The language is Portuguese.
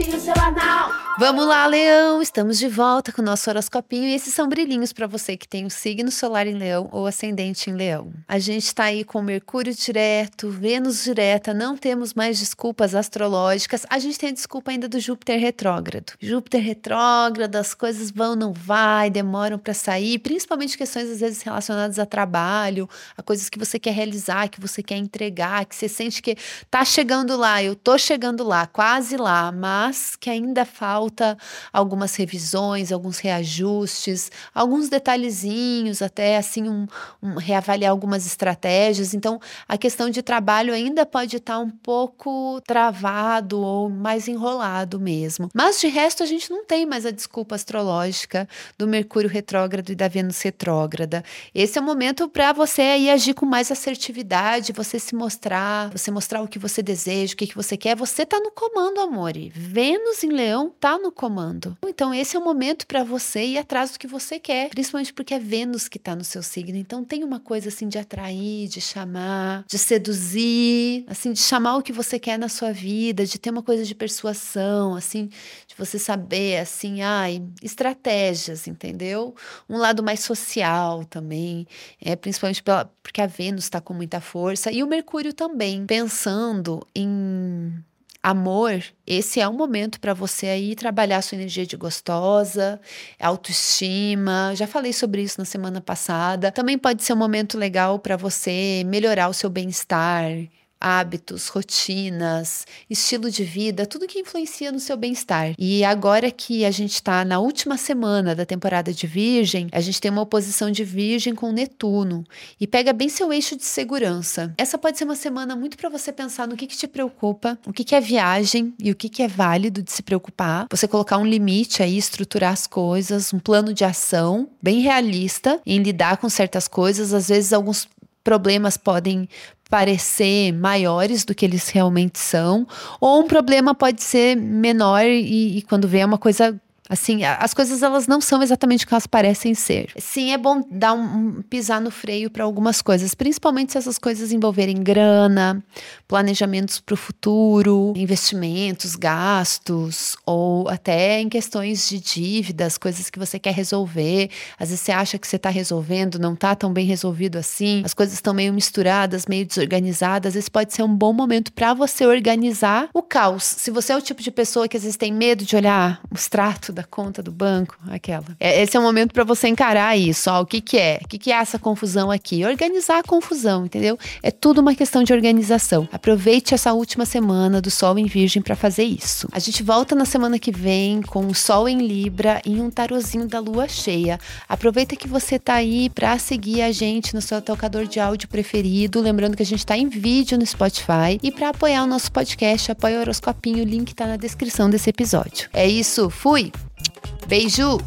horoscopinho semanal. Vamos lá, Leão! Estamos de volta com o nosso horoscopinho e esses são brilhinhos para você que tem o signo solar em Leão ou ascendente em Leão. A gente está aí com Mercúrio direto, Vênus direta, não temos mais desculpas astrológicas. A gente tem a desculpa ainda do Júpiter retrógrado. Júpiter retrógrado, as coisas vão, não vai, demoram para sair, principalmente questões às vezes relacionadas a trabalho, a coisas que você quer realizar, que você quer entregar, que você sente que tá chegando lá, eu tô chegando lá, quase lá, mas que ainda falta algumas revisões, alguns reajustes, alguns detalhezinhos, até assim, um, um, reavaliar algumas estratégias. Então, a questão de trabalho ainda pode estar um pouco travado ou mais enrolado mesmo. Mas de resto, a gente não tem mais a desculpa astrológica do Mercúrio retrógrado e da Vênus retrógrada. Esse é o momento para você aí agir com mais assertividade, você se mostrar, você mostrar o que você deseja, o que, que você quer. Você está no comando, amor. Vênus em Leão tá no comando. Então esse é o momento para você ir atrás do que você quer, principalmente porque é Vênus que tá no seu signo. Então tem uma coisa assim de atrair, de chamar, de seduzir, assim de chamar o que você quer na sua vida, de ter uma coisa de persuasão, assim, de você saber assim, ai, estratégias, entendeu? Um lado mais social também, é principalmente pela, porque a Vênus está com muita força e o Mercúrio também, pensando em amor, esse é um momento para você aí trabalhar sua energia de gostosa, autoestima. Já falei sobre isso na semana passada. Também pode ser um momento legal para você melhorar o seu bem-estar, hábitos, rotinas, estilo de vida, tudo que influencia no seu bem-estar. E agora que a gente está na última semana da temporada de Virgem, a gente tem uma oposição de Virgem com Netuno e pega bem seu eixo de segurança. Essa pode ser uma semana muito para você pensar no que, que te preocupa, o que, que é viagem e o que, que é válido de se preocupar. Você colocar um limite aí, estruturar as coisas, um plano de ação bem realista em lidar com certas coisas. Às vezes, alguns problemas podem parecer maiores do que eles realmente são, ou um problema pode ser menor e, e quando vem é uma coisa Assim, as coisas elas não são exatamente o que elas parecem ser. Sim, é bom dar um, um pisar no freio para algumas coisas, principalmente se essas coisas envolverem grana, planejamentos para o futuro, investimentos, gastos, ou até em questões de dívidas, coisas que você quer resolver. Às vezes você acha que você está resolvendo, não está tão bem resolvido assim, as coisas estão meio misturadas, meio desorganizadas. Esse pode ser um bom momento para você organizar o caos. Se você é o tipo de pessoa que às vezes tem medo de olhar o extrato da conta do banco, aquela. É, esse é o momento para você encarar isso. Ó, o que, que é? O que, que é essa confusão aqui? Organizar a confusão, entendeu? É tudo uma questão de organização. Aproveite essa última semana do Sol em Virgem para fazer isso. A gente volta na semana que vem com o Sol em Libra e um tarozinho da Lua cheia. Aproveita que você tá aí para seguir a gente no seu tocador de áudio preferido. Lembrando que a gente tá em vídeo no Spotify. E para apoiar o nosso podcast, apoia o Horoscopinho. O link tá na descrição desse episódio. É isso, fui! Beijo!